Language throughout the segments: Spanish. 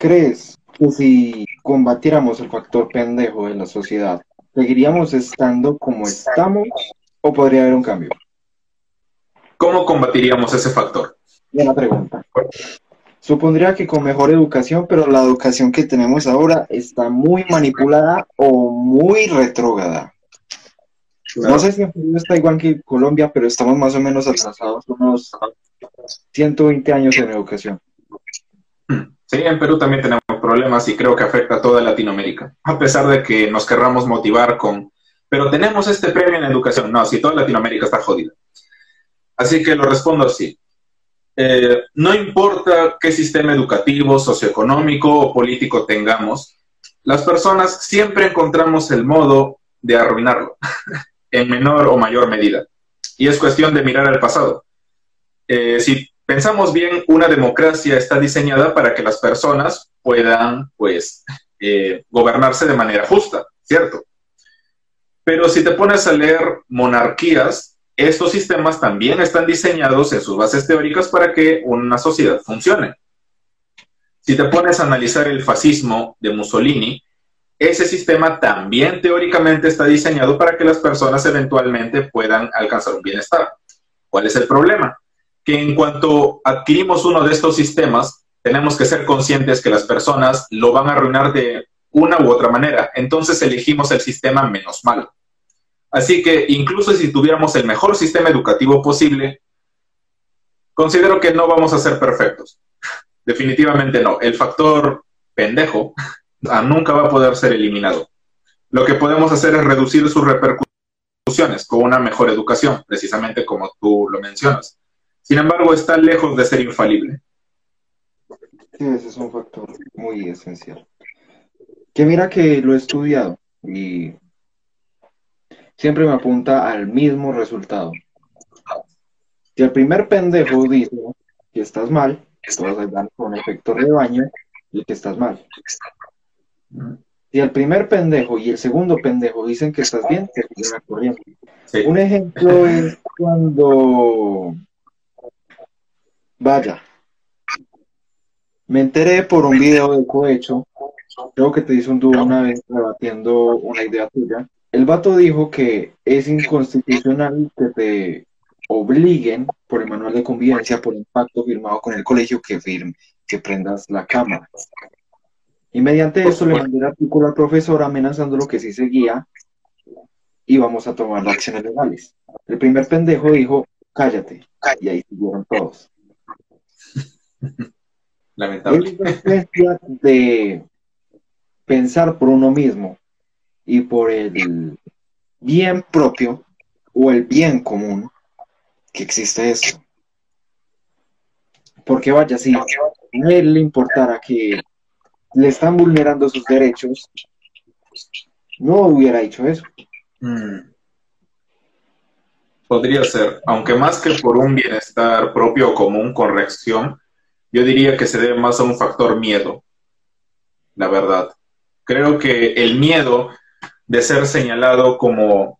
¿crees que si combatiéramos el factor pendejo en la sociedad, seguiríamos estando como estamos o podría haber un cambio? ¿Cómo combatiríamos ese factor? Buena pregunta. Supondría que con mejor educación, pero la educación que tenemos ahora está muy manipulada o muy retrógrada. No sé si en Perú está igual que Colombia, pero estamos más o menos atrasados unos 120 años en educación. Sí, en Perú también tenemos problemas y creo que afecta a toda Latinoamérica, a pesar de que nos querramos motivar con, pero tenemos este premio en educación. No, si toda Latinoamérica está jodida. Así que lo respondo así. Eh, no importa qué sistema educativo, socioeconómico o político tengamos, las personas siempre encontramos el modo de arruinarlo, en menor o mayor medida. Y es cuestión de mirar al pasado. Eh, si pensamos bien, una democracia está diseñada para que las personas puedan, pues, eh, gobernarse de manera justa, ¿cierto? Pero si te pones a leer monarquías, estos sistemas también están diseñados en sus bases teóricas para que una sociedad funcione. Si te pones a analizar el fascismo de Mussolini, ese sistema también teóricamente está diseñado para que las personas eventualmente puedan alcanzar un bienestar. ¿Cuál es el problema? Que en cuanto adquirimos uno de estos sistemas, tenemos que ser conscientes que las personas lo van a arruinar de una u otra manera. Entonces elegimos el sistema menos malo. Así que incluso si tuviéramos el mejor sistema educativo posible, considero que no vamos a ser perfectos. Definitivamente no. El factor pendejo ah, nunca va a poder ser eliminado. Lo que podemos hacer es reducir sus repercusiones con una mejor educación, precisamente como tú lo mencionas. Sin embargo, está lejos de ser infalible. Sí, ese es un factor muy esencial. Que mira que lo he estudiado y siempre me apunta al mismo resultado. Si el primer pendejo dice que estás mal, todos van con efecto rebaño y que estás mal. Si el primer pendejo y el segundo pendejo dicen que estás bien, te siguen corriendo. Un ejemplo es cuando, vaya, me enteré por un video de cohecho, creo que te hice un dúo una vez debatiendo una idea tuya, el vato dijo que es inconstitucional que te obliguen por el manual de convivencia, por un pacto firmado con el colegio, que, firme, que prendas la cámara. Y mediante eso le mandé el artículo al profesor amenazando lo que si seguía íbamos a tomar acciones legales. El primer pendejo dijo, cállate. Y ahí siguieron todos. Lamentable. Es de pensar por uno mismo y por el bien propio o el bien común que existe esto. Porque vaya, si a él le importara que le están vulnerando sus derechos, no hubiera hecho eso. Mm. Podría ser, aunque más que por un bienestar propio o común con reacción, yo diría que se debe más a un factor miedo, la verdad. Creo que el miedo de ser señalado como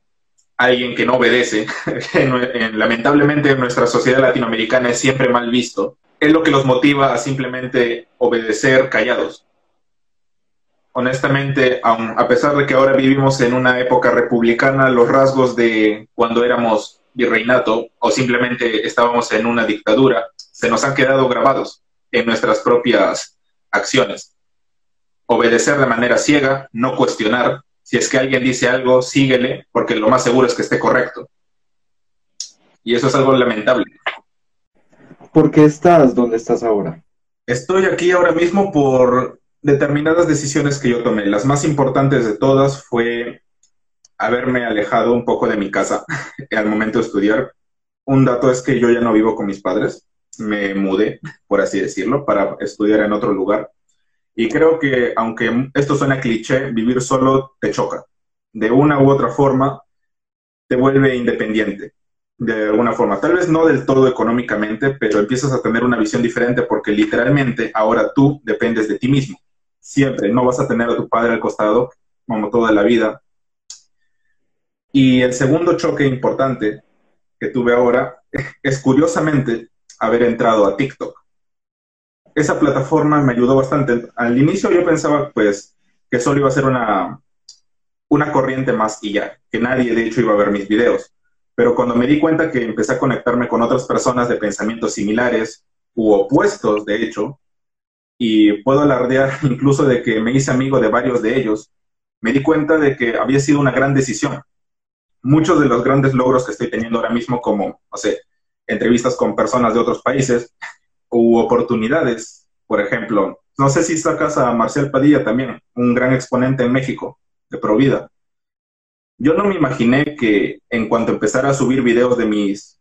alguien que no obedece, lamentablemente en nuestra sociedad latinoamericana es siempre mal visto, es lo que los motiva a simplemente obedecer callados. Honestamente, a pesar de que ahora vivimos en una época republicana, los rasgos de cuando éramos virreinato o simplemente estábamos en una dictadura se nos han quedado grabados en nuestras propias acciones. Obedecer de manera ciega, no cuestionar, si es que alguien dice algo, síguele, porque lo más seguro es que esté correcto. Y eso es algo lamentable. ¿Por qué estás donde estás ahora? Estoy aquí ahora mismo por determinadas decisiones que yo tomé. Las más importantes de todas fue haberme alejado un poco de mi casa al momento de estudiar. Un dato es que yo ya no vivo con mis padres. Me mudé, por así decirlo, para estudiar en otro lugar. Y creo que, aunque esto suena cliché, vivir solo te choca. De una u otra forma, te vuelve independiente. De alguna forma. Tal vez no del todo económicamente, pero empiezas a tener una visión diferente porque literalmente ahora tú dependes de ti mismo. Siempre. No vas a tener a tu padre al costado como toda la vida. Y el segundo choque importante que tuve ahora es curiosamente haber entrado a TikTok esa plataforma me ayudó bastante. Al inicio yo pensaba, pues, que solo iba a ser una, una corriente más y ya, que nadie de hecho iba a ver mis videos. Pero cuando me di cuenta que empecé a conectarme con otras personas de pensamientos similares u opuestos, de hecho, y puedo alardear incluso de que me hice amigo de varios de ellos, me di cuenta de que había sido una gran decisión. Muchos de los grandes logros que estoy teniendo ahora mismo, como, no sé, entrevistas con personas de otros países u oportunidades, por ejemplo, no sé si sacas a Marcel Padilla también, un gran exponente en México de Provida. Yo no me imaginé que en cuanto empezara a subir videos de mis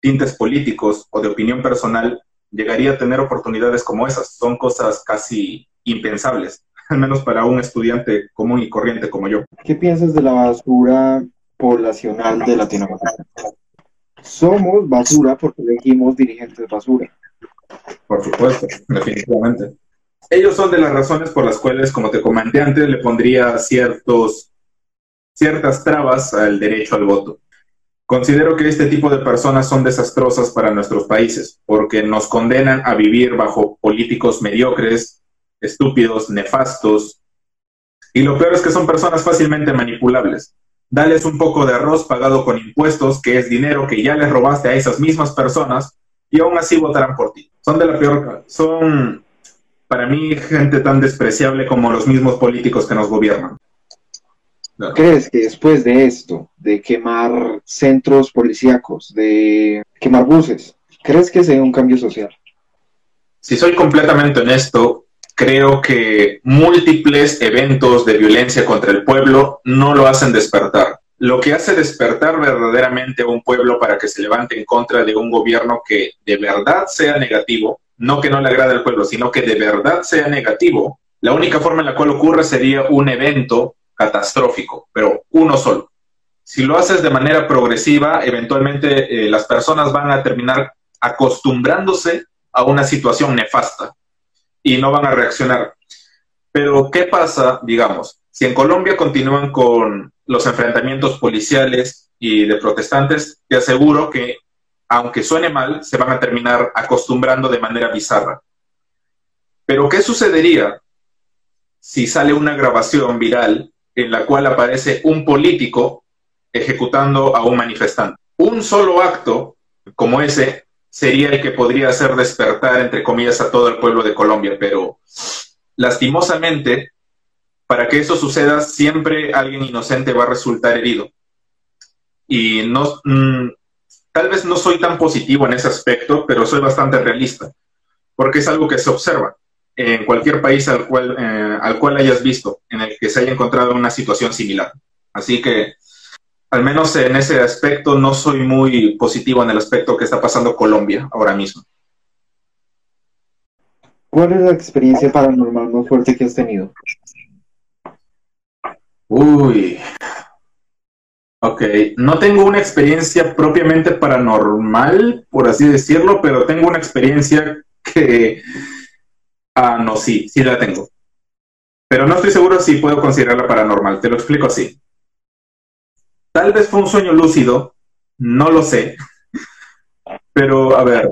tintes políticos o de opinión personal, llegaría a tener oportunidades como esas. Son cosas casi impensables, al menos para un estudiante común y corriente como yo. ¿Qué piensas de la basura poblacional de Latinoamérica? Somos basura porque elegimos dirigentes basura. Por supuesto, definitivamente. Ellos son de las razones por las cuales, como te comenté antes, le pondría ciertos, ciertas trabas al derecho al voto. Considero que este tipo de personas son desastrosas para nuestros países porque nos condenan a vivir bajo políticos mediocres, estúpidos, nefastos. Y lo peor es que son personas fácilmente manipulables. Dales un poco de arroz pagado con impuestos, que es dinero que ya les robaste a esas mismas personas, y aún así votarán por ti. Son de la peor, son para mí gente tan despreciable como los mismos políticos que nos gobiernan. ¿Crees que después de esto, de quemar centros policíacos, de quemar buses, crees que sea un cambio social? Si soy completamente honesto, creo que múltiples eventos de violencia contra el pueblo no lo hacen despertar. Lo que hace despertar verdaderamente a un pueblo para que se levante en contra de un gobierno que de verdad sea negativo, no que no le agrade al pueblo, sino que de verdad sea negativo, la única forma en la cual ocurre sería un evento catastrófico, pero uno solo. Si lo haces de manera progresiva, eventualmente eh, las personas van a terminar acostumbrándose a una situación nefasta y no van a reaccionar. Pero, ¿qué pasa, digamos, si en Colombia continúan con los enfrentamientos policiales y de protestantes? Te aseguro que, aunque suene mal, se van a terminar acostumbrando de manera bizarra. Pero, ¿qué sucedería si sale una grabación viral en la cual aparece un político ejecutando a un manifestante. Un solo acto como ese sería el que podría hacer despertar, entre comillas, a todo el pueblo de Colombia, pero lastimosamente, para que eso suceda, siempre alguien inocente va a resultar herido. Y no, mm, tal vez no soy tan positivo en ese aspecto, pero soy bastante realista, porque es algo que se observa en cualquier país al cual, eh, al cual hayas visto, en el que se haya encontrado una situación similar. Así que, al menos en ese aspecto, no soy muy positivo en el aspecto que está pasando Colombia ahora mismo. ¿Cuál es la experiencia paranormal más fuerte que has tenido? Uy. Ok, no tengo una experiencia propiamente paranormal, por así decirlo, pero tengo una experiencia que Ah, no, sí, sí la tengo. Pero no estoy seguro si puedo considerarla paranormal. Te lo explico así. Tal vez fue un sueño lúcido, no lo sé. Pero, a ver,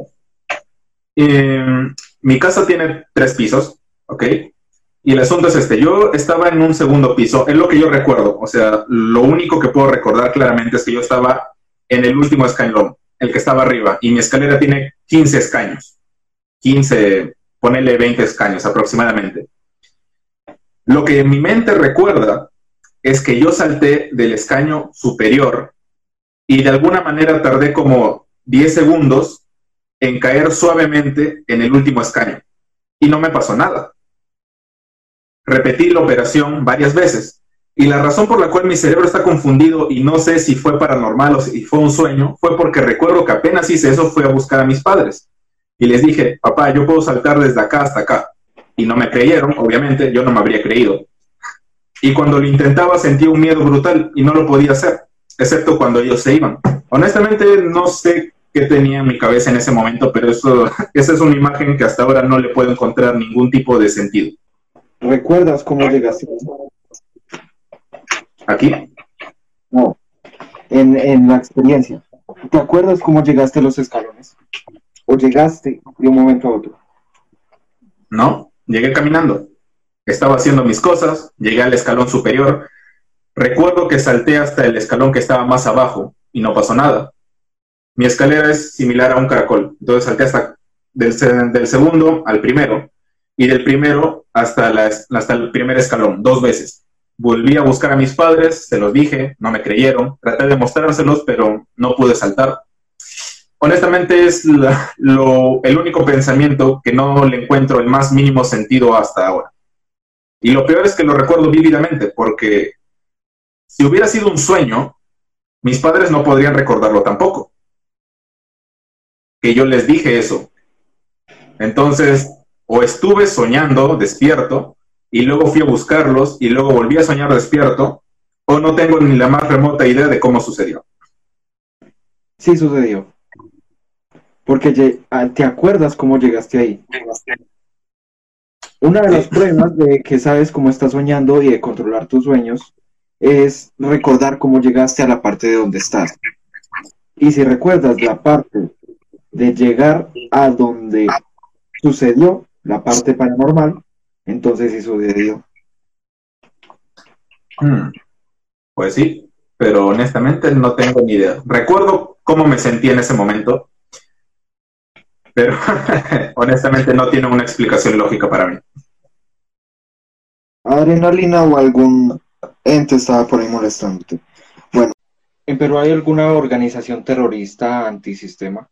em, mi casa tiene tres pisos, ¿ok? Y el asunto es este, yo estaba en un segundo piso, es lo que yo recuerdo, o sea, lo único que puedo recordar claramente es que yo estaba en el último escalón, el que estaba arriba, y mi escalera tiene 15 escaños, 15, ponele 20 escaños aproximadamente. Lo que en mi mente recuerda es que yo salté del escaño superior y de alguna manera tardé como 10 segundos en caer suavemente en el último escaño y no me pasó nada. Repetí la operación varias veces y la razón por la cual mi cerebro está confundido y no sé si fue paranormal o si fue un sueño fue porque recuerdo que apenas hice eso fue a buscar a mis padres y les dije, papá, yo puedo saltar desde acá hasta acá. Y no me creyeron, obviamente, yo no me habría creído. Y cuando lo intentaba sentí un miedo brutal y no lo podía hacer, excepto cuando ellos se iban. Honestamente, no sé qué tenía en mi cabeza en ese momento, pero eso, esa es una imagen que hasta ahora no le puedo encontrar ningún tipo de sentido. ¿Recuerdas cómo llegaste? ¿Aquí? No, en, en la experiencia. ¿Te acuerdas cómo llegaste a los escalones? o llegaste de un momento a otro? No, llegué caminando. Estaba haciendo mis cosas, llegué al escalón superior. Recuerdo que salté hasta el escalón que estaba más abajo y no pasó nada. Mi escalera es similar a un caracol, entonces salté hasta del, segundo al primero y del primero hasta, hasta el primer escalón, dos veces. Volví a buscar a mis padres, se los dije, no me creyeron, traté de mostrárselos, pero no pude saltar. Honestamente es lo, el único pensamiento que no le encuentro el más mínimo sentido hasta ahora. Y lo peor es que lo recuerdo vívidamente, porque si hubiera sido un sueño, mis padres no podrían recordarlo tampoco. Que yo les dije eso. Entonces, o estuve soñando despierto y luego fui a buscarlos y luego volví a soñar despierto, o no tengo ni la más remota idea de cómo sucedió. Sí sucedió. Porque ah, te acuerdas cómo llegaste ahí. Una de las pruebas de que sabes cómo estás soñando y de controlar tus sueños es recordar cómo llegaste a la parte de donde estás. Y si recuerdas la parte de llegar a donde sucedió, la parte paranormal, entonces sí sucedió. Hmm. Pues sí, pero honestamente no tengo ni idea. Recuerdo cómo me sentí en ese momento, pero honestamente no tiene una explicación lógica para mí. Adrenalina o algún ente estaba por ahí molestándote. Bueno, ¿en Perú hay alguna organización terrorista antisistema?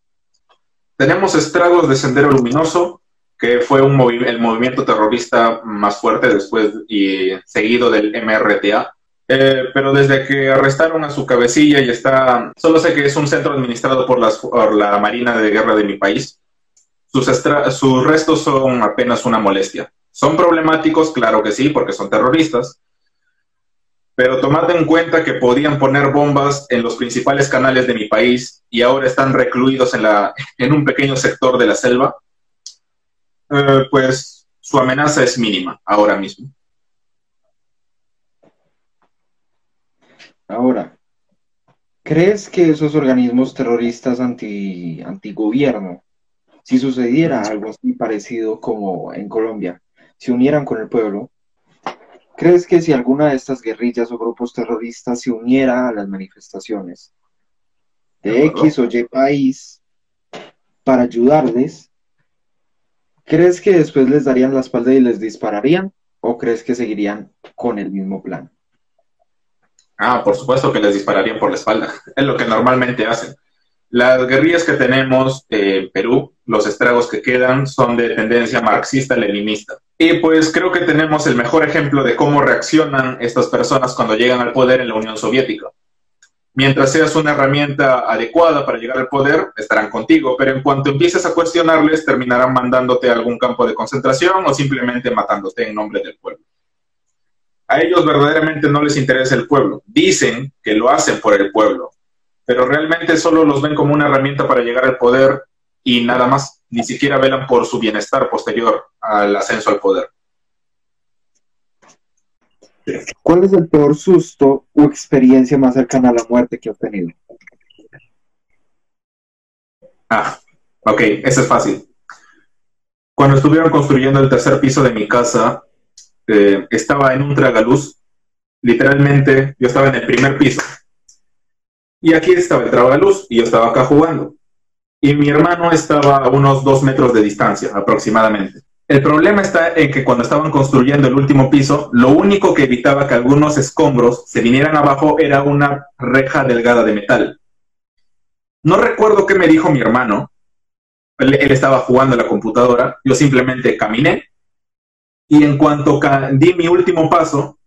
Tenemos estragos de Sendero Luminoso, que fue un el movimiento terrorista más fuerte después y seguido del MRTA. Eh, pero desde que arrestaron a su cabecilla y está, solo sé que es un centro administrado por, las, por la Marina de Guerra de mi país, sus, restos son apenas una molestia. ¿Son problemáticos? Claro que sí, porque son terroristas. Pero tomad en cuenta que podían poner bombas en los principales canales de mi país y ahora están recluidos en, la, en un pequeño sector de la selva, eh, pues su amenaza es mínima ahora mismo. Ahora, ¿crees que esos organismos terroristas anti, antigobierno, si sucediera algo así parecido como en Colombia, se unieran con el pueblo, ¿crees que si alguna de estas guerrillas o grupos terroristas se uniera a las manifestaciones de X o Y país para ayudarles, ¿Crees que después les darían la espalda y les dispararían? ¿O crees que seguirían con el mismo plan? Ah, por supuesto que les dispararían por la espalda. Es lo que normalmente hacen. Las guerrillas que tenemos en Perú, los estragos que quedan, son de tendencia marxista-leninista. Y pues creo que tenemos el mejor ejemplo de cómo reaccionan estas personas cuando llegan al poder en la Unión Soviética mientras seas una herramienta adecuada para llegar al poder, estarán contigo, pero en cuanto empieces a cuestionarles, terminarán mandándote a algún campo de concentración o simplemente matándote en nombre del pueblo. A ellos verdaderamente no les interesa el pueblo. Dicen que lo hacen por el pueblo, pero realmente solo los ven como una herramienta para llegar al poder y nada más. Ni siquiera velan por su bienestar posterior al ascenso al poder. ¿Cuál es el peor susto o experiencia más cercana a la muerte que has tenido? Ah, ok, eso es fácil. Cuando estuvieron construyendo el tercer piso de mi casa, eh, estaba en un tragaluz. Literalmente, yo estaba en el primer piso. Y aquí estaba el tragaluz y yo estaba acá jugando. Y mi hermano estaba a unos dos metros de distancia aproximadamente. El problema está en que cuando estaban construyendo el último piso, lo único que evitaba que algunos escombros se vinieran abajo era una reja delgada de metal. No recuerdo qué me dijo mi hermano. Él, estaba jugando en la computadora. Yo simplemente caminé. Y en cuanto di mi último paso,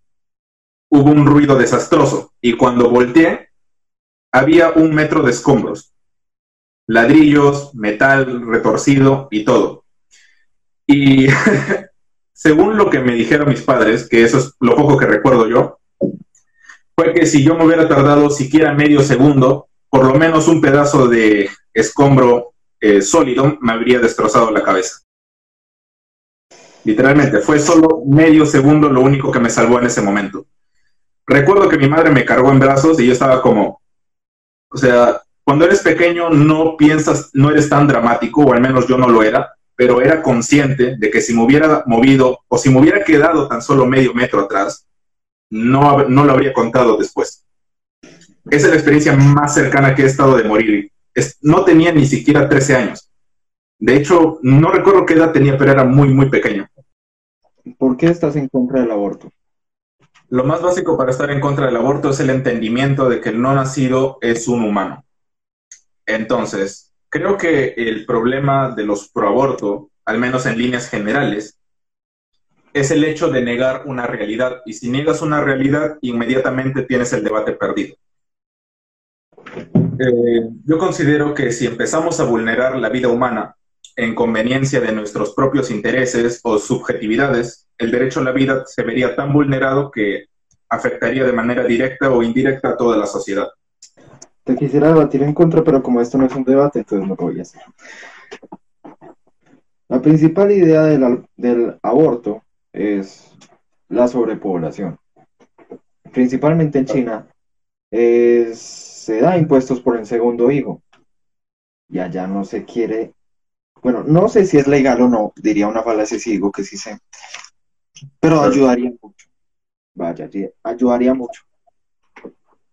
hubo un ruido desastroso. Y cuando volteé, había un metro de escombros. Ladrillos, metal retorcido y todo y según lo que me dijeron mis padres, que eso es lo poco que recuerdo yo, fue que si yo me hubiera tardado siquiera medio segundo, por lo menos un pedazo de escombro eh, sólido me habría destrozado la cabeza. Literalmente, fue solo medio segundo lo único que me salvó en ese momento. Recuerdo que mi madre me cargó en brazos y yo estaba como, o sea, cuando eres pequeño no piensas, no eres tan dramático, o al menos yo no lo era, pero era consciente de que si me hubiera movido o si me hubiera quedado tan solo medio metro atrás, no, no lo habría contado después. Esa es la experiencia más cercana que he estado de morir. no tenía ni siquiera 13 años. De hecho, no recuerdo qué edad tenía, pero era muy, muy pequeño. ¿Por qué estás en contra del aborto? Lo más básico para estar en contra del aborto es el entendimiento de que el no nacido es un humano. Entonces, creo que el problema de los proaborto, al menos en líneas generales, es el hecho de negar una realidad. Y si niegas una realidad, inmediatamente tienes el debate perdido. Eh, yo considero que si empezamos a vulnerar la vida humana en conveniencia de nuestros propios intereses o subjetividades, el derecho a la vida se vería tan vulnerado que afectaría de manera directa o indirecta a toda la sociedad. Te quisiera debatir en contra, pero como esto no es un debate, entonces no lo voy a hacer. La principal idea del, aborto es la sobrepoblación. Principalmente en China, se da impuestos por el segundo hijo. Y allá no se quiere bueno, no sé si es legal o no, diría una falacia si digo que sí sé, pero ayudaría mucho. Vaya, ayudaría mucho.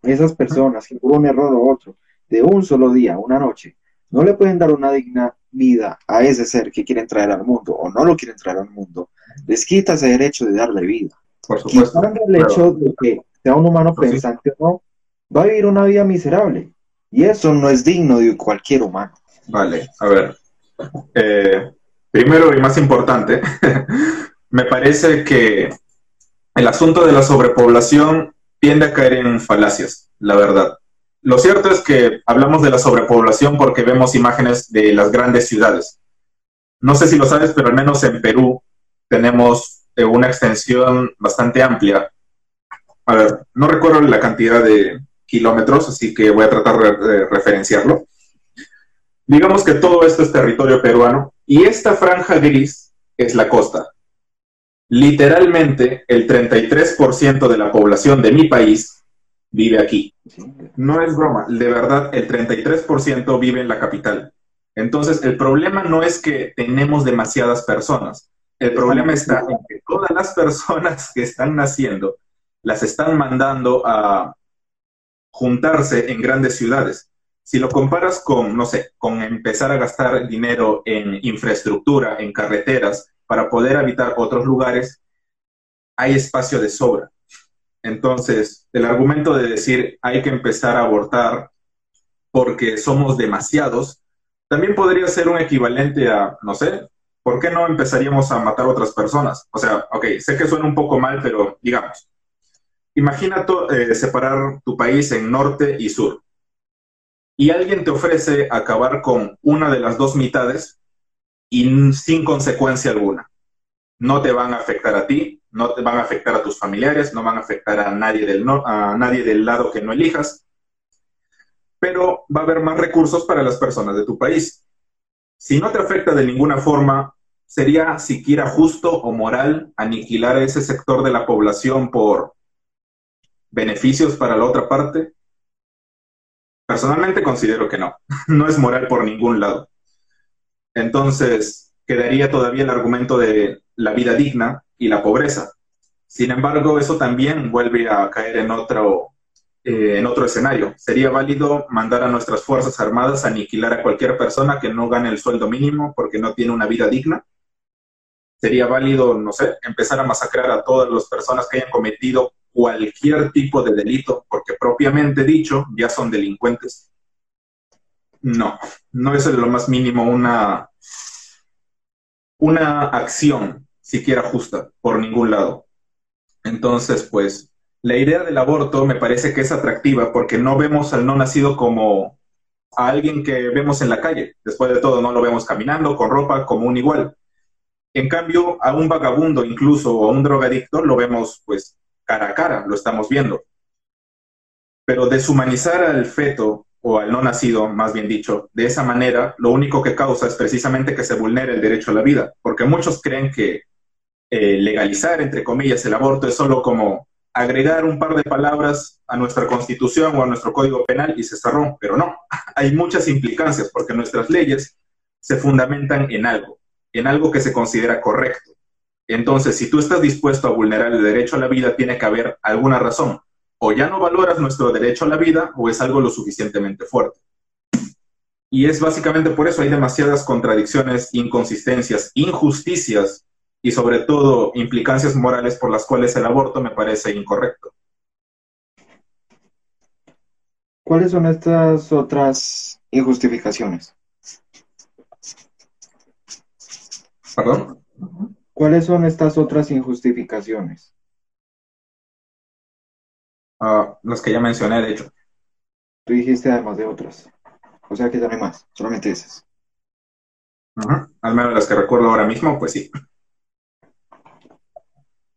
Esas personas que por un error o otro, de un solo día, una noche, no le pueden dar una digna vida a ese ser que quieren traer al mundo o no lo quieren traer al mundo, les quita ese derecho de darle vida. Por supuesto. el hecho de que sea un humano pues pensante o no, va a vivir una vida miserable. Y eso no es digno de cualquier humano. Vale, a ver, eh, primero y más importante, me parece que el asunto de la sobrepoblación tiende a caer en falacias, la verdad. Lo cierto es que hablamos de la sobrepoblación porque vemos imágenes de las grandes ciudades. No sé si lo sabes, pero al menos en Perú tenemos eh, una extensión bastante amplia. A ver, no recuerdo la cantidad de kilómetros, así que voy a tratar de referenciarlo. Digamos que todo esto es territorio peruano y esta franja gris es la costa. Literalmente, el 33% de la población de mi país vive aquí. No es broma, de verdad, el 33% vive en la capital. Entonces, el problema no es que tenemos demasiadas personas. El problema está en que todas las personas que están naciendo las están mandando a juntarse en grandes ciudades. Si lo comparas con, no sé, con empezar a gastar dinero en infraestructura, en carreteras, para poder habitar otros lugares, hay espacio de sobra. Entonces, el argumento de decir hay que empezar a abortar porque somos demasiados, también podría ser un equivalente a, no sé, ¿por qué no empezaríamos a matar a otras personas? O sea, ok, sé que suena un poco mal, pero digamos, imagina eh, separar tu país en norte y sur y alguien te ofrece acabar con una de las dos mitades y sin consecuencia alguna. No te van a afectar a ti, no te van a afectar a tus familiares, no van a afectar a nadie del, a nadie del lado que no elijas, pero va a haber más recursos para las personas de tu país. Si no te afecta de ninguna forma, ¿sería siquiera justo o moral aniquilar a ese sector de la población por beneficios para la otra parte? Personalmente considero que no, no es moral por ningún lado. Entonces, quedaría todavía el argumento de la vida digna y la pobreza. Sin embargo, eso también vuelve a caer en otro, eh, en otro escenario. ¿Sería válido mandar a nuestras Fuerzas Armadas a aniquilar a cualquier persona que no gane el sueldo mínimo porque no tiene una vida digna? ¿Sería válido, no sé, empezar a masacrar a todas las personas que hayan cometido cualquier tipo de delito, porque propiamente dicho ya son delincuentes. No, no es lo más mínimo una, una acción siquiera justa por ningún lado. Entonces, pues, la idea del aborto me parece que es atractiva porque no vemos al no nacido como a alguien que vemos en la calle. Después de todo, no lo vemos caminando con ropa como un igual. En cambio, a un vagabundo incluso o a un drogadicto lo vemos pues cara a cara, lo estamos viendo. Pero deshumanizar al feto o al no nacido, más bien dicho, de esa manera, lo único que causa es precisamente que se vulnere el derecho a la vida, porque muchos creen que eh, legalizar, entre comillas, el aborto es solo como agregar un par de palabras a nuestra constitución o a nuestro código penal y se cerró, pero no, hay muchas implicancias porque nuestras leyes se fundamentan en algo en algo que se considera correcto. Entonces, si tú estás dispuesto a vulnerar el derecho a la vida, tiene que haber alguna razón. O ya no valoras nuestro derecho a la vida o es algo lo suficientemente fuerte. Y es básicamente por eso hay demasiadas contradicciones, inconsistencias, injusticias y sobre todo implicancias morales por las cuales el aborto me parece incorrecto. ¿Cuáles son estas otras injustificaciones? ¿Perdón? ¿Cuáles son estas otras injustificaciones? Ah, las que ya mencioné, de hecho. Tú dijiste además de otras. O sea que ya no hay más, solamente esas. Al menos las que recuerdo ahora mismo, pues sí.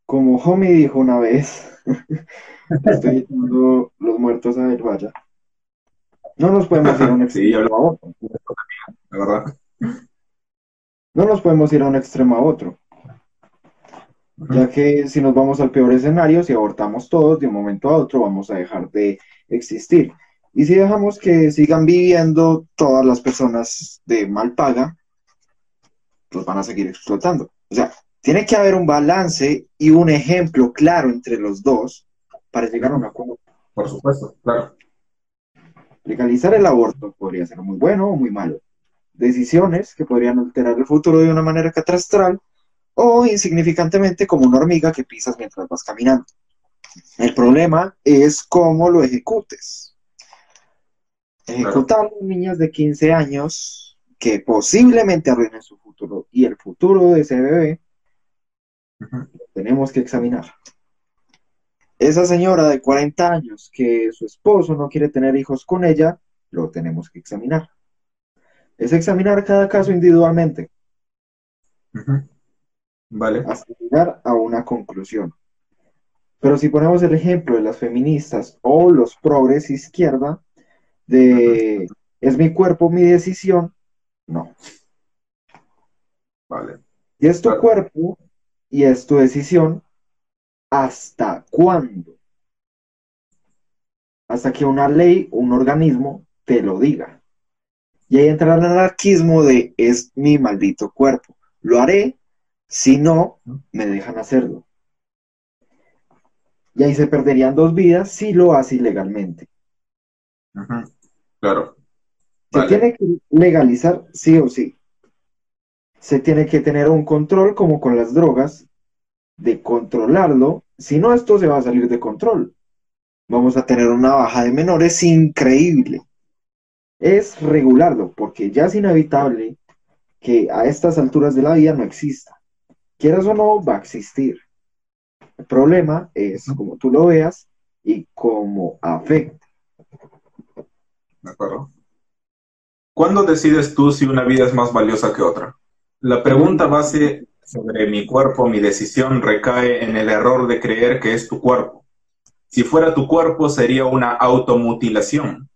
Como Homie dijo una vez, estoy echando los muertos a ver, vaya. No nos podemos ir a un extremo a otro. La verdad. No nos podemos ir a un extremo a otro. Ya que si nos vamos al peor escenario, si abortamos todos, de un momento a otro vamos a dejar de existir. Y si dejamos que sigan viviendo todas las personas de mal paga, los van a seguir explotando. O sea, tiene que haber un balance y un ejemplo claro entre los dos para llegar a un acuerdo. Por supuesto, claro. Legalizar el aborto podría ser muy bueno o muy malo. Decisiones que podrían alterar el futuro de una manera catastral o insignificantemente como una hormiga que pisas mientras vas caminando. El problema es cómo lo ejecutes. Ejecutar a niñas de 15 años que posiblemente arruinen su futuro y el futuro de ese bebé, tenemos que examinar. Esa señora de 40 años que su esposo no quiere tener hijos con ella, lo tenemos que examinar. Es examinar cada caso individualmente. Vale. Hasta llegar a una conclusión. Pero si ponemos el ejemplo de las feministas o los progres izquierda, de es mi cuerpo, mi decisión, no. Vale. Y es tu cuerpo y es tu decisión, ¿hasta cuándo? Hasta que una ley, un organismo, te lo diga. Y ahí entra el anarquismo de es mi maldito cuerpo. Lo haré, si no, me dejan hacerlo. Y ahí se perderían dos vidas si lo hace ilegalmente. Claro. Se tiene que legalizar sí o sí. Se tiene que tener un control como con las drogas, de controlarlo, si no esto se va a salir de control. Vamos a tener una baja de menores increíble. Es regularlo, porque ya es inevitable que a estas alturas de la vida no exista. Quieras o no, va a existir. El problema es como tú lo veas y cómo afecta. ¿De acuerdo? ¿Cuándo decides tú si una vida es más valiosa que otra? La pregunta base sobre mi cuerpo, mi decisión, recae en el error de creer que es tu cuerpo. Si fuera tu cuerpo sería una automutilación,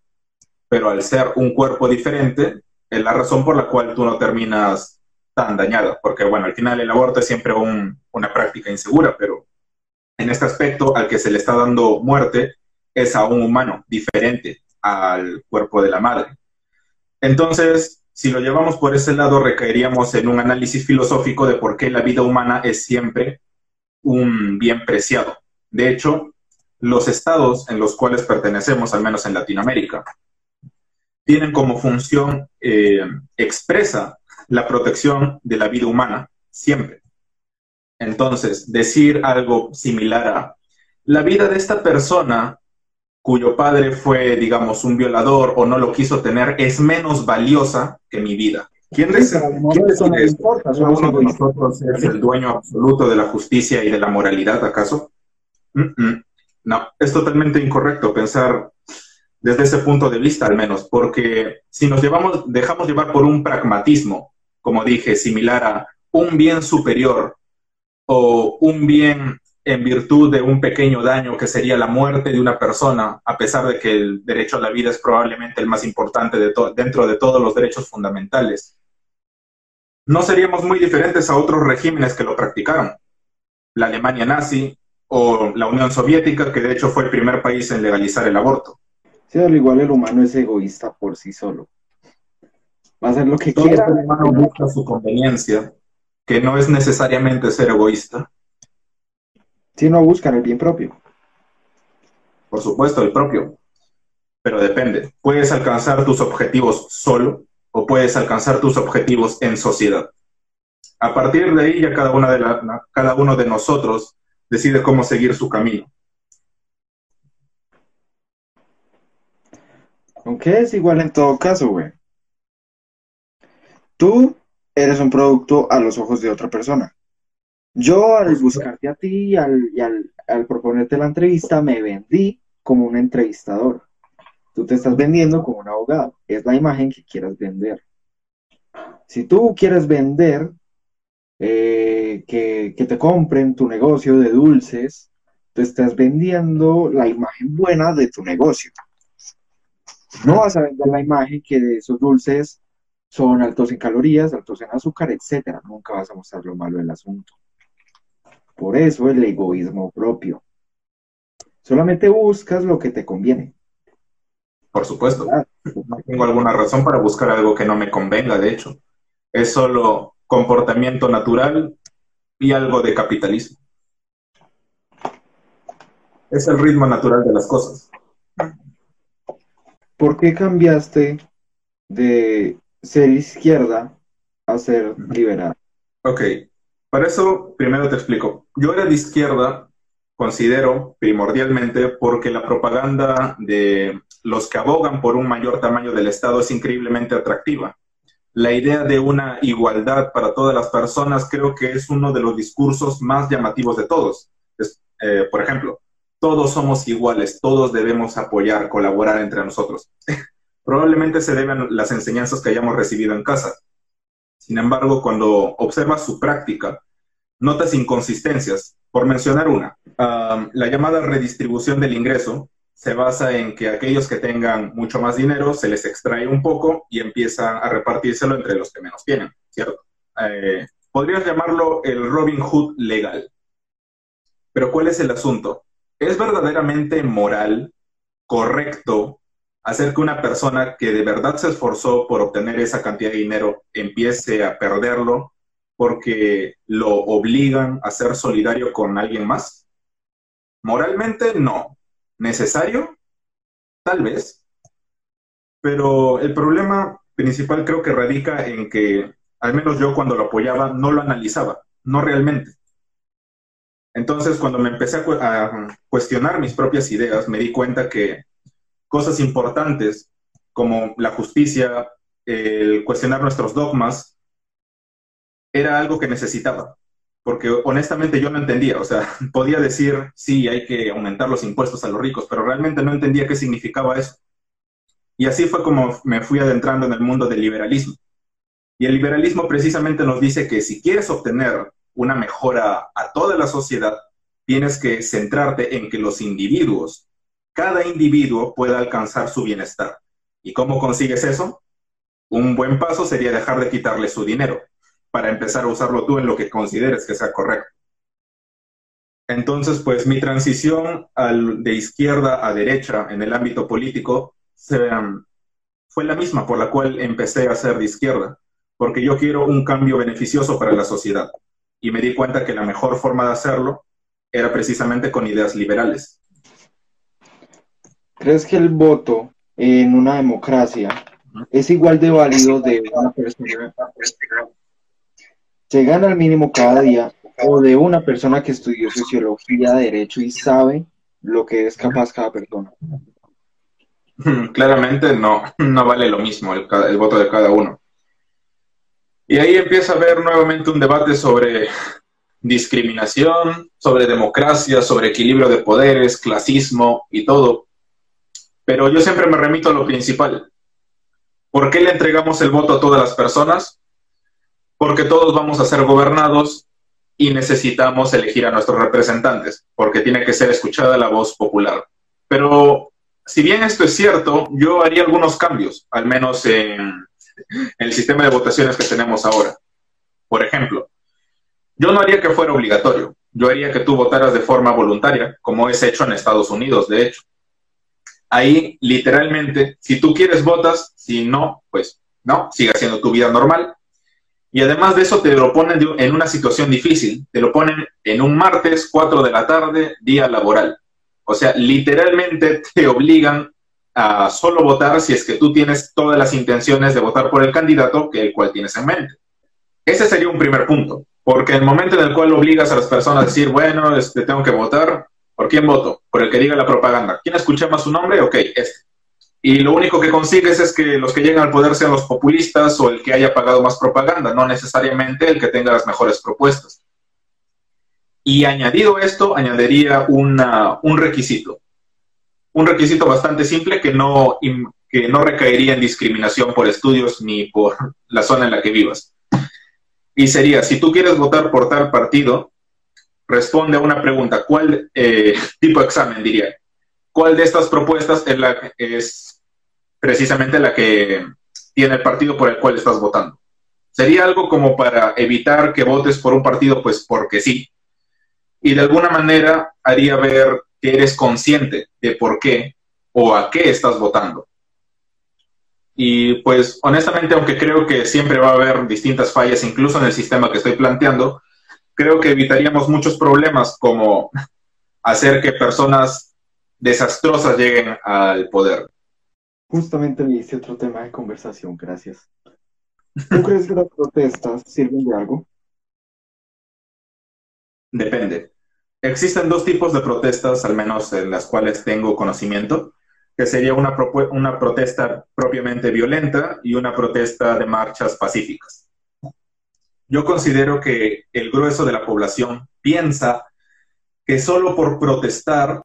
pero al ser un cuerpo diferente, es la razón por la cual tú no terminas tan dañada, porque bueno, al final el aborto es siempre una práctica insegura, pero en este aspecto al que se le está dando muerte es a un humano diferente, al cuerpo de la madre. Entonces, si lo llevamos por ese lado, recaeríamos en un análisis filosófico de por qué la vida humana es siempre un bien preciado. De hecho, los estados en los cuales pertenecemos, al menos en Latinoamérica, tienen como función eh, expresa la protección de la vida humana, siempre. Entonces, decir algo similar a la vida de esta persona cuyo padre fue, digamos, un violador o no lo quiso tener, es menos valiosa que mi vida. ¿Quién dice, esto? ¿Uno de nosotros es el dueño absoluto de la justicia y de la moralidad, acaso? No, es totalmente incorrecto pensar desde ese punto de vista, al menos, porque si nos llevamos, dejamos llevar por un pragmatismo, como dije, similar a un bien superior o un bien en virtud de un pequeño daño que sería la muerte de una persona, a pesar de que el derecho a la vida es probablemente el más importante de dentro de todos los derechos fundamentales. No seríamos muy diferentes a otros regímenes que lo practicaron. La Alemania nazi o la Unión Soviética, que de hecho fue el primer país en legalizar el aborto. Sí, al igual el humano es egoísta por sí solo. Va a hacer lo que Todo quiera. El humano busca su conveniencia que no es necesariamente ser egoísta. Sino buscar el bien propio. Por supuesto, el propio. Pero depende. Puedes alcanzar tus objetivos solo o puedes alcanzar tus objetivos en sociedad. A partir de ahí ya cada, una de cada uno de nosotros decide cómo seguir su camino. Aunque es igual en todo caso, güey. Tú eres un producto a los ojos de otra persona. Yo al buscarte a ti y al, al, proponerte la entrevista me vendí como un entrevistador. Tú te estás vendiendo como un abogado. Es la imagen que quieras vender. Si tú quieres vender eh, que, que, te compren tu negocio de dulces, te estás vendiendo la imagen buena de tu negocio. No vas a vender la imagen que de esos dulces son altos en calorías, altos en azúcar, etcétera. Nunca vas a mostrar lo malo del asunto. Por eso el egoísmo propio. Solamente buscas lo que te conviene. Por supuesto. No tengo alguna razón para buscar algo que no me convenga, de hecho. Es solo comportamiento natural y algo de capitalismo. Es el ritmo natural de las cosas. ¿Por qué cambiaste de ser izquierda a ser liberal? Ok, para eso primero te explico. Yo era de izquierda, considero primordialmente porque la propaganda de los que abogan por un mayor tamaño del Estado es increíblemente atractiva. La idea de una igualdad para todas las personas creo que es uno de los discursos más llamativos de todos. Eh, por ejemplo, todos somos iguales, todos debemos apoyar, colaborar entre nosotros. Probablemente se deben las enseñanzas que hayamos recibido en casa. Sin embargo, cuando observas su práctica, notas inconsistencias. Por mencionar una, la llamada redistribución del ingreso se basa en que aquellos que tengan mucho más dinero se les extrae un poco y empiezan a repartírselo entre los que menos tienen, ¿cierto? Eh, podrías llamarlo el Robin Hood legal. Pero ¿cuál es el asunto? ¿Es verdaderamente moral, correcto, hacer que una persona que de verdad se esforzó por obtener esa cantidad de dinero empiece a perderlo porque lo obligan a ser solidario con alguien más? Moralmente, no. ¿Necesario? Tal vez. Pero el problema principal creo que radica en que, al menos yo cuando lo apoyaba, no lo analizaba, no realmente. Entonces, cuando me empecé a, cuestionar mis propias ideas, me di cuenta que cosas importantes como la justicia, el cuestionar nuestros dogmas, era algo que necesitaba. Porque honestamente yo no entendía, o sea, podía decir, sí, hay que aumentar los impuestos a los ricos, pero realmente no entendía qué significaba eso. Y así fue como me fui adentrando en el mundo del liberalismo. Y el liberalismo precisamente nos dice que si quieres obtener una mejora a toda la sociedad, tienes que centrarte en que los individuos, cada individuo pueda alcanzar su bienestar. ¿Y cómo consigues eso? Un buen paso sería dejar de quitarle su dinero para empezar a usarlo tú en lo que consideres que sea correcto. Entonces, pues mi transición de izquierda a derecha en el ámbito político fue la misma por la cual empecé a ser de izquierda, porque yo quiero un cambio beneficioso para la sociedad y me di cuenta que la mejor forma de hacerlo era precisamente con ideas liberales. ¿Crees que el voto en una democracia es igual de válido de una persona que gana al mínimo cada día o de una persona que estudió sociología, derecho y sabe lo que es capaz cada persona? Claramente no, no vale lo mismo el voto de cada uno. Y ahí empieza a haber nuevamente un debate sobre discriminación, sobre democracia, sobre equilibrio de poderes, clasismo y todo. Pero yo siempre me remito a lo principal. ¿Por qué le entregamos el voto a todas las personas? Porque todos vamos a ser gobernados y necesitamos elegir a nuestros representantes, porque tiene que ser escuchada la voz popular. Pero si bien esto es cierto, yo haría algunos cambios, al menos en, el sistema de votaciones que tenemos ahora. Por ejemplo, yo no haría que fuera obligatorio, yo haría que tú votaras de forma voluntaria, como es hecho en Estados Unidos, de hecho. Ahí, literalmente, si tú quieres votas, si no, pues no, sigue haciendo tu vida normal. Y además de eso te lo ponen en una situación difícil, te lo ponen en un martes, 4 de la tarde, día laboral. O sea, literalmente te obligan a solo votar si es que tú tienes todas las intenciones de votar por el candidato que el cual tienes en mente. Ese sería un primer punto, porque el momento en el cual obligas a las personas a decir, bueno, este, tengo que votar, ¿por quién voto? Por el que diga la propaganda. ¿Quién escucha más su nombre? Ok, este. Y lo único que consigues es que los que llegan al poder sean los populistas o el que haya pagado más propaganda, no necesariamente el que tenga las mejores propuestas. Y añadido esto, añadiría un requisito. Un requisito bastante simple que no, que no recaería en discriminación por estudios ni por la zona en la que vivas. Y sería, si tú quieres votar por tal partido, responde a una pregunta. ¿Cuál eh, tipo de examen diría? ¿Cuál de estas propuestas es, la, es precisamente la que tiene el partido por el cual estás votando? Sería algo como para evitar que votes por un partido, pues porque sí, y de alguna manera haría ver que eres consciente de por qué o a qué estás votando. Y pues honestamente, aunque creo que siempre va a haber distintas fallas, incluso en el sistema que estoy planteando, creo que evitaríamos muchos problemas como hacer que personas desastrosas lleguen al poder. Justamente me hice otro tema de conversación, gracias. ¿Tú crees que las protestas sirven de algo? Depende. Existen dos tipos de protestas, al menos en las cuales tengo conocimiento, que sería una, una protesta propiamente violenta y una protesta de marchas pacíficas. Yo considero que el grueso de la población piensa que solo por protestar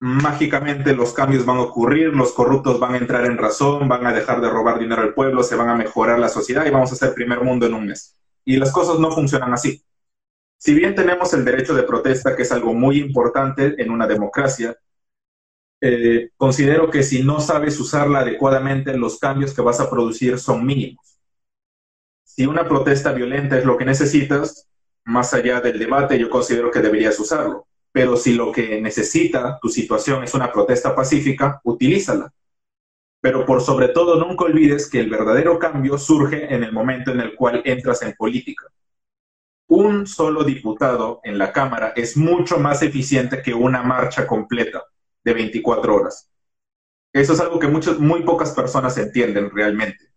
mágicamente los cambios van a ocurrir, los corruptos van a entrar en razón, van a dejar de robar dinero al pueblo, se van a mejorar la sociedad y vamos a ser primer mundo en un mes. Y las cosas no funcionan así. Si bien tenemos el derecho de protesta, que es algo muy importante en una democracia, eh, considero que si no sabes usarla adecuadamente, los cambios que vas a producir son mínimos. Si una protesta violenta es lo que necesitas, más allá del debate, yo considero que deberías usarlo. Pero si lo que necesita tu situación es una protesta pacífica, utilízala. Pero por sobre todo, nunca olvides que el verdadero cambio surge en el momento en el cual entras en política un solo diputado en la Cámara es mucho más eficiente que una marcha completa de 24 horas. Eso es algo que muy pocas personas entienden realmente.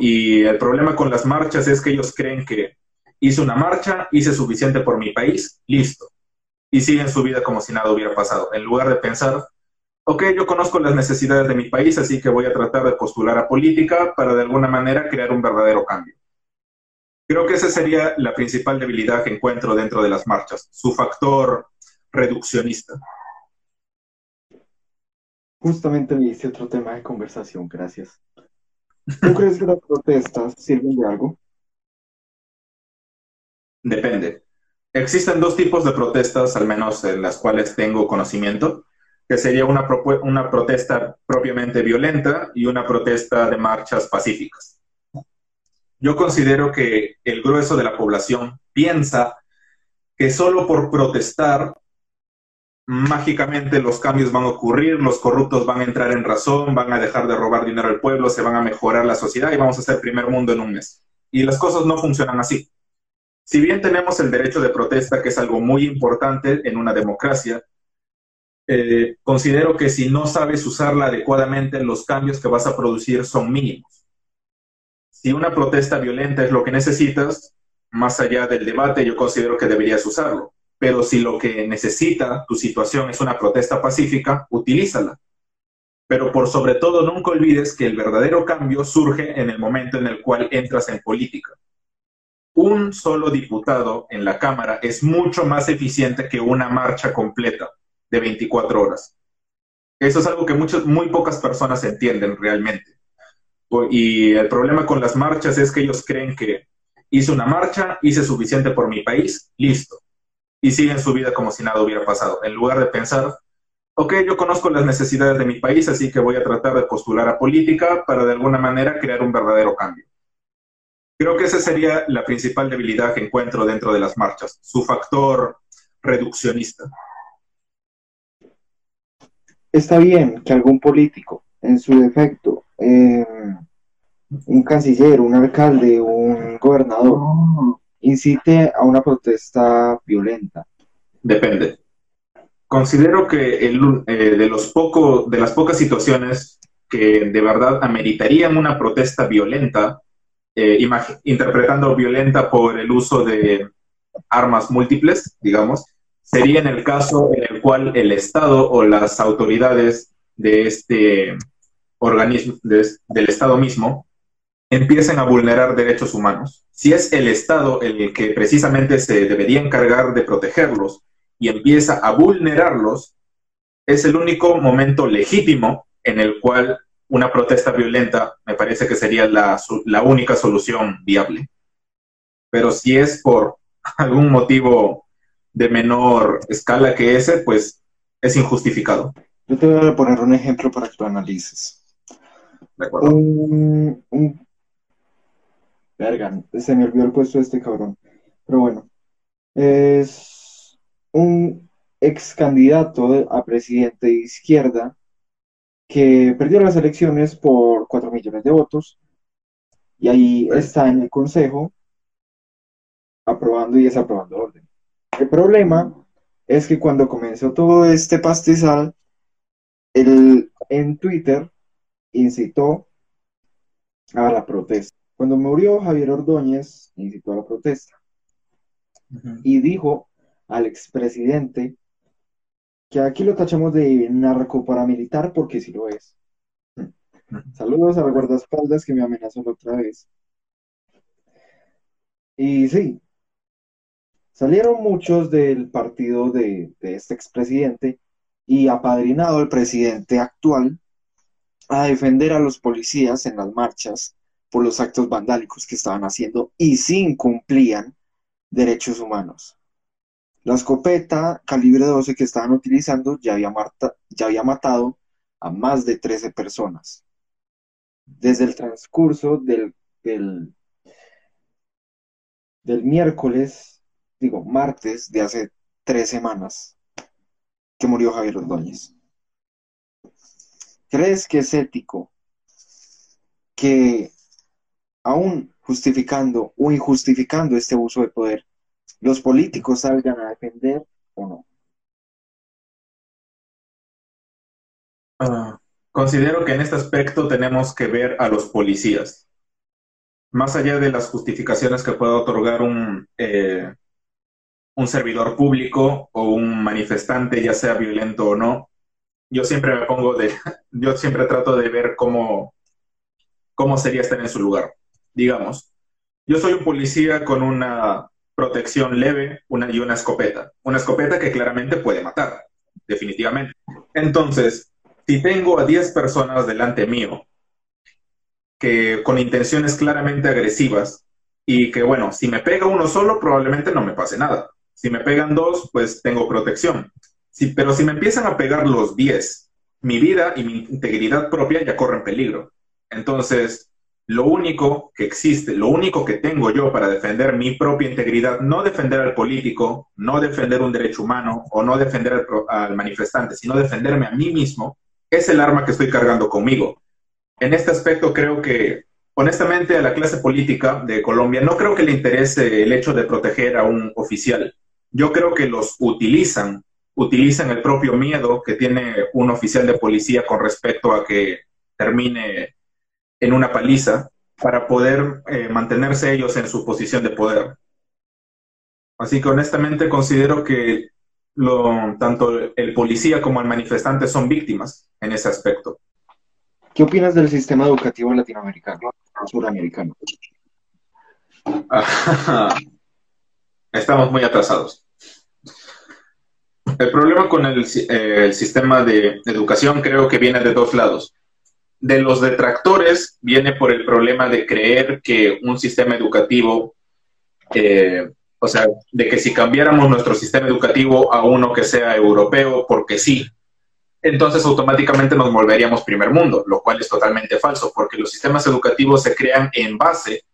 Y el problema con las marchas es que ellos creen que hice una marcha, hice suficiente por mi país, listo. Y siguen su vida como si nada hubiera pasado, en lugar de pensar, ok, yo conozco las necesidades de mi país, así que voy a tratar de postular a política para de alguna manera crear un verdadero cambio. Creo que esa sería la principal debilidad que encuentro dentro de las marchas, su factor reduccionista. Justamente me hice otro tema de conversación, gracias. ¿Tú crees que las protestas sirven de algo? Depende. Existen dos tipos de protestas, al menos en las cuales tengo conocimiento, que sería una, una protesta propiamente violenta y una protesta de marchas pacíficas yo considero que el grueso de la población piensa que solo por protestar mágicamente los cambios van a ocurrir, los corruptos van a entrar en razón, van a dejar de robar dinero al pueblo, se van a mejorar la sociedad y vamos a ser primer mundo en un mes. Y las cosas no funcionan así. Si bien tenemos el derecho de protesta, que es algo muy importante en una democracia, eh, considero que si no sabes usarla adecuadamente, los cambios que vas a producir son mínimos si una protesta violenta es lo que necesitas, más allá del debate, yo considero que deberías usarlo. Pero si lo que necesita tu situación es una protesta pacífica, utilízala. Pero por sobre todo, nunca olvides que el verdadero cambio surge en el momento en el cual entras en política. Un solo diputado en la Cámara es mucho más eficiente que una marcha completa de 24 horas. Eso es algo que muy pocas personas entienden realmente. Y el problema con las marchas es que ellos creen que hice una marcha, hice suficiente por mi país, listo. Y siguen su vida como si nada hubiera pasado, en lugar de pensar, ok, yo conozco las necesidades de mi país, así que voy a tratar de postular a política para de alguna manera crear un verdadero cambio. Creo que esa sería la principal debilidad que encuentro dentro de las marchas, su factor reduccionista. Está bien que algún político, en su defecto, eh, un canciller, un alcalde, un un gobernador incite a una protesta violenta? Depende. Considero que el, eh, de, los poco, de las pocas situaciones que de verdad ameritarían una protesta violenta, eh, interpretando violenta por el uso de armas múltiples, digamos, sería en el caso en el cual el Estado o las autoridades de este organismo, del Estado mismo, empiecen a vulnerar derechos humanos. Si es el Estado el que precisamente se debería encargar de protegerlos y empieza a vulnerarlos, es el único momento legítimo en el cual una protesta violenta me parece que sería la, la única solución viable. Pero si es por algún motivo de menor escala que ese, pues es injustificado. Yo te voy a poner un ejemplo para que lo analices. De acuerdo. Un, un... Verga, se me olvidó el puesto de este cabrón. Pero bueno, es un ex candidato a presidente de izquierda que perdió las elecciones por 4 millones de votos y ahí está en el consejo aprobando y desaprobando orden. El problema es que cuando comenzó todo este pastizal, él en Twitter incitó a la protesta. Cuando murió Javier Ordóñez, incitó a la protesta. Y dijo al expresidente que aquí lo tachamos de narco paramilitar porque sí lo es. Saludos a la guardaespaldas que me amenazó la otra vez. Y sí, Salieron muchos del partido de, este expresidente y apadrinado el presidente actual a defender a los policías en las marchas por los actos vandálicos que estaban haciendo y sí incumplían derechos humanos. La escopeta calibre 12 que estaban utilizando ya había, ya había matado a más de 13 personas. Desde el transcurso del, del, del miércoles digo, martes de hace tres semanas que murió Javier Ordóñez. ¿Crees que es ético que aún justificando o injustificando este uso de poder, los políticos salgan a defender o no? Ah, considero que en este aspecto tenemos que ver a los policías. Más allá de las justificaciones que pueda otorgar un, eh, un servidor público o un manifestante, ya sea violento o no, yo siempre me pongo de, yo siempre trato de ver cómo, cómo sería estar en su lugar. Digamos, yo soy un policía con una protección leve y una escopeta. Una escopeta que claramente puede matar, definitivamente. Entonces, si tengo a 10 personas delante mío que con intenciones claramente agresivas y que, bueno, si me pega uno solo, probablemente no me pase nada. Si me pegan dos, pues tengo protección. pero si me empiezan a pegar los diez, mi vida y mi integridad propia ya corren peligro. Entonces, lo único que existe, lo único que tengo yo para defender mi propia integridad, no defender al político, no defender un derecho humano o no defender al, al manifestante, sino defenderme a mí mismo, es el arma que estoy cargando conmigo. En este aspecto creo que honestamente a la clase política de Colombia no creo que le interese el hecho de proteger a un oficial yo creo que los utilizan, utilizan el propio miedo que tiene un oficial de policía con respecto a que termine en una paliza para poder eh, mantenerse ellos en su posición de poder. Así que honestamente considero que lo, tanto el policía como el manifestante son víctimas en ese aspecto. ¿Qué opinas del sistema educativo latinoamericano, suramericano? Estamos muy atrasados. El problema con el, sistema de educación creo que viene de dos lados. De los detractores viene por el problema de creer que un sistema educativo, eh, o sea, de que si cambiáramos nuestro sistema educativo a uno que sea europeo, porque sí, entonces automáticamente nos volveríamos primer mundo, lo cual es totalmente falso, porque los sistemas educativos se crean en base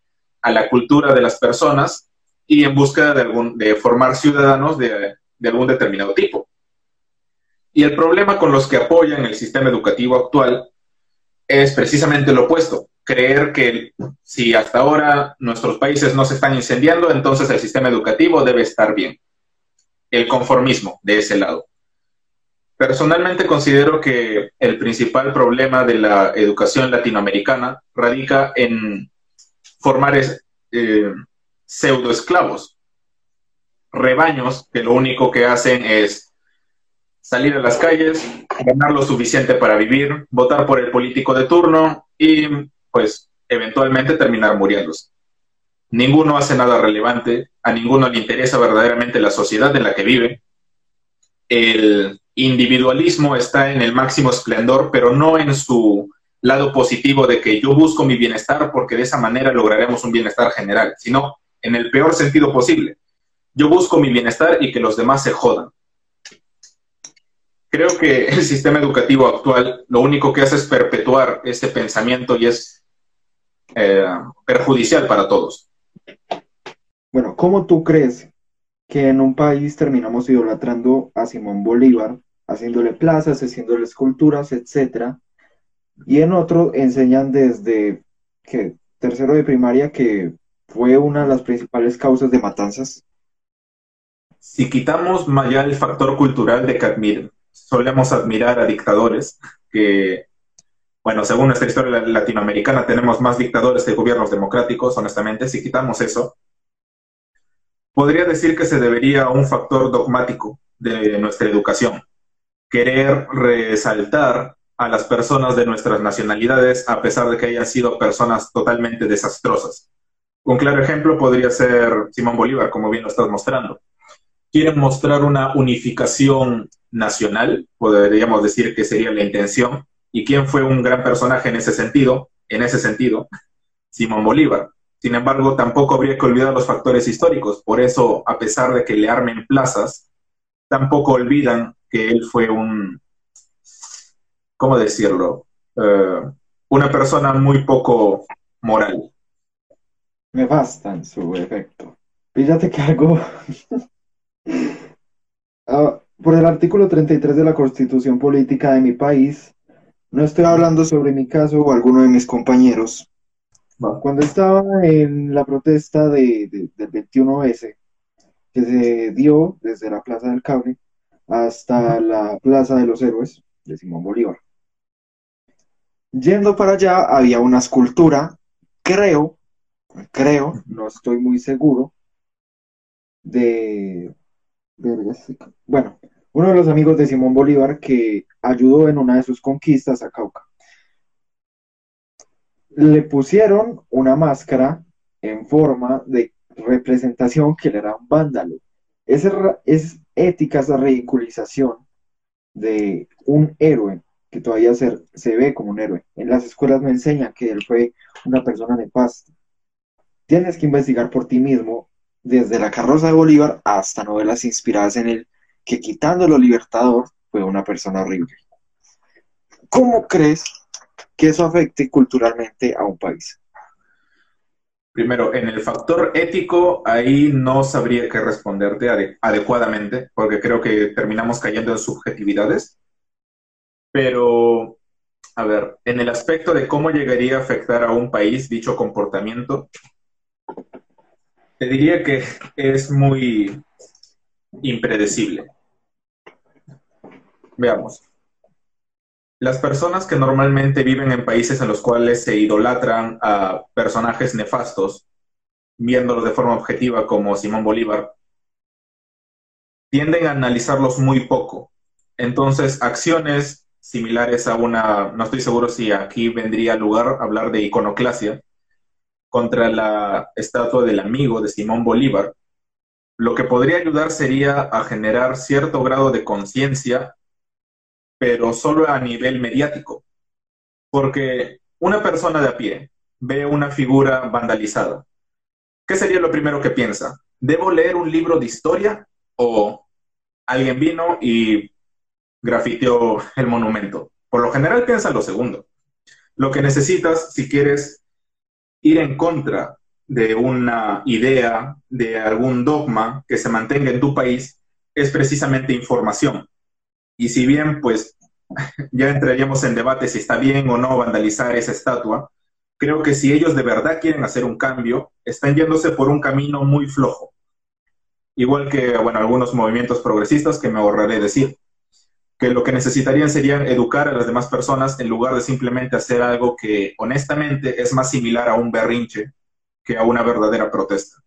a la cultura de las personas y en búsqueda de, algún, de formar ciudadanos de, de algún determinado tipo. Y el problema con los que apoyan el sistema educativo actual es precisamente lo opuesto. creer que si hasta ahora nuestros países no se están incendiando, entonces el sistema educativo debe estar bien. El conformismo de ese lado. Personalmente considero que el principal problema de la educación latinoamericana radica en formar eh, pseudoesclavos, rebaños que lo único que hacen es salir a las calles, ganar lo suficiente para vivir, votar por el político de turno y pues eventualmente terminar muriéndose. Ninguno hace nada relevante, a ninguno le interesa verdaderamente la sociedad en la que vive. El individualismo está en el máximo esplendor, pero no en su lado positivo de que yo busco mi bienestar porque de esa manera lograremos un bienestar general, sino en el peor sentido posible. Yo busco mi bienestar y que los demás se jodan. Creo que el sistema educativo actual lo único que hace es perpetuar ese pensamiento y es eh, perjudicial para todos. Bueno, ¿cómo tú crees que en un país terminamos idolatrando a Simón Bolívar, haciéndole plazas, haciéndole esculturas, etcétera, y en otro enseñan desde que tercero de primaria que fue una de las principales causas de matanzas. Si quitamos ya el factor cultural de que solemos admirar a dictadores, que, bueno, según nuestra historia latinoamericana tenemos más dictadores que gobiernos democráticos, honestamente, si quitamos eso, podría decir que se debería a un factor dogmático de nuestra educación, querer resaltar a las personas de nuestras nacionalidades a pesar de que hayan sido personas totalmente desastrosas. Un claro ejemplo podría ser Simón Bolívar, como bien lo estás mostrando. Quieren mostrar una unificación nacional, podríamos decir que sería la intención. ¿Y quién fue un gran personaje en ese sentido? En ese sentido, Simón Bolívar. Sin embargo, tampoco habría que olvidar los factores históricos. Por eso, a pesar de que le armen plazas, tampoco olvidan que él fue un, ¿cómo decirlo? Eh, una persona muy poco moral. Me basta en su efecto. Fíjate que algo... Ah, por el artículo 33 de la Constitución Política de mi país, no estoy hablando sobre mi caso o alguno de mis compañeros. Cuando estaba en la protesta de, del 21S, que se dio desde la Plaza del Cable hasta la Plaza de los Héroes de Simón Bolívar. Yendo para allá había una escultura, creo, creo, no estoy muy seguro, de, bueno, uno de los amigos de Simón Bolívar que ayudó en una de sus conquistas a Cauca. Le pusieron una máscara en forma de representación que le era un vándalo. Es, es ética esa ridiculización de un héroe que todavía se, se ve como un héroe. En las escuelas me enseñan que él fue una persona nefasta. Tienes que investigar por ti mismo, desde la carroza de Bolívar hasta novelas inspiradas en él, que quitando lo libertador fue una persona horrible. ¿Cómo crees que eso afecte culturalmente a un país? Primero, en el factor ético, ahí no sabría qué responderte adecuadamente, porque creo que terminamos cayendo en subjetividades. Pero, a ver, en el aspecto de cómo llegaría a afectar a un país dicho comportamiento, te diría que es muy impredecible. Veamos. Las personas que normalmente viven en países en los cuales se idolatran a personajes nefastos, viéndolos de forma objetiva como Simón Bolívar, tienden a analizarlos muy poco. Entonces, acciones similares a una, no estoy seguro si aquí vendría lugar hablar de iconoclasia, contra la estatua del amigo de Simón Bolívar, lo que podría ayudar sería a generar cierto grado de conciencia, pero solo a nivel mediático. Porque una persona de a pie ve una figura vandalizada. ¿Qué sería lo primero que piensa? ¿Debo leer un libro de historia o alguien vino y grafiteó el monumento. Por lo general piensa lo segundo. Lo que necesitas si quieres ir en contra de una idea, de algún dogma que se mantenga en tu país, es precisamente información. Y si bien, pues, ya entraríamos en debate si está bien o no vandalizar esa estatua, creo que si ellos de verdad quieren hacer un cambio, están yéndose por un camino muy flojo. Igual que, bueno, algunos movimientos progresistas que me ahorraré decir, que lo que necesitarían sería educar a las demás personas en lugar de simplemente hacer algo que honestamente es más similar a un berrinche que a una verdadera protesta.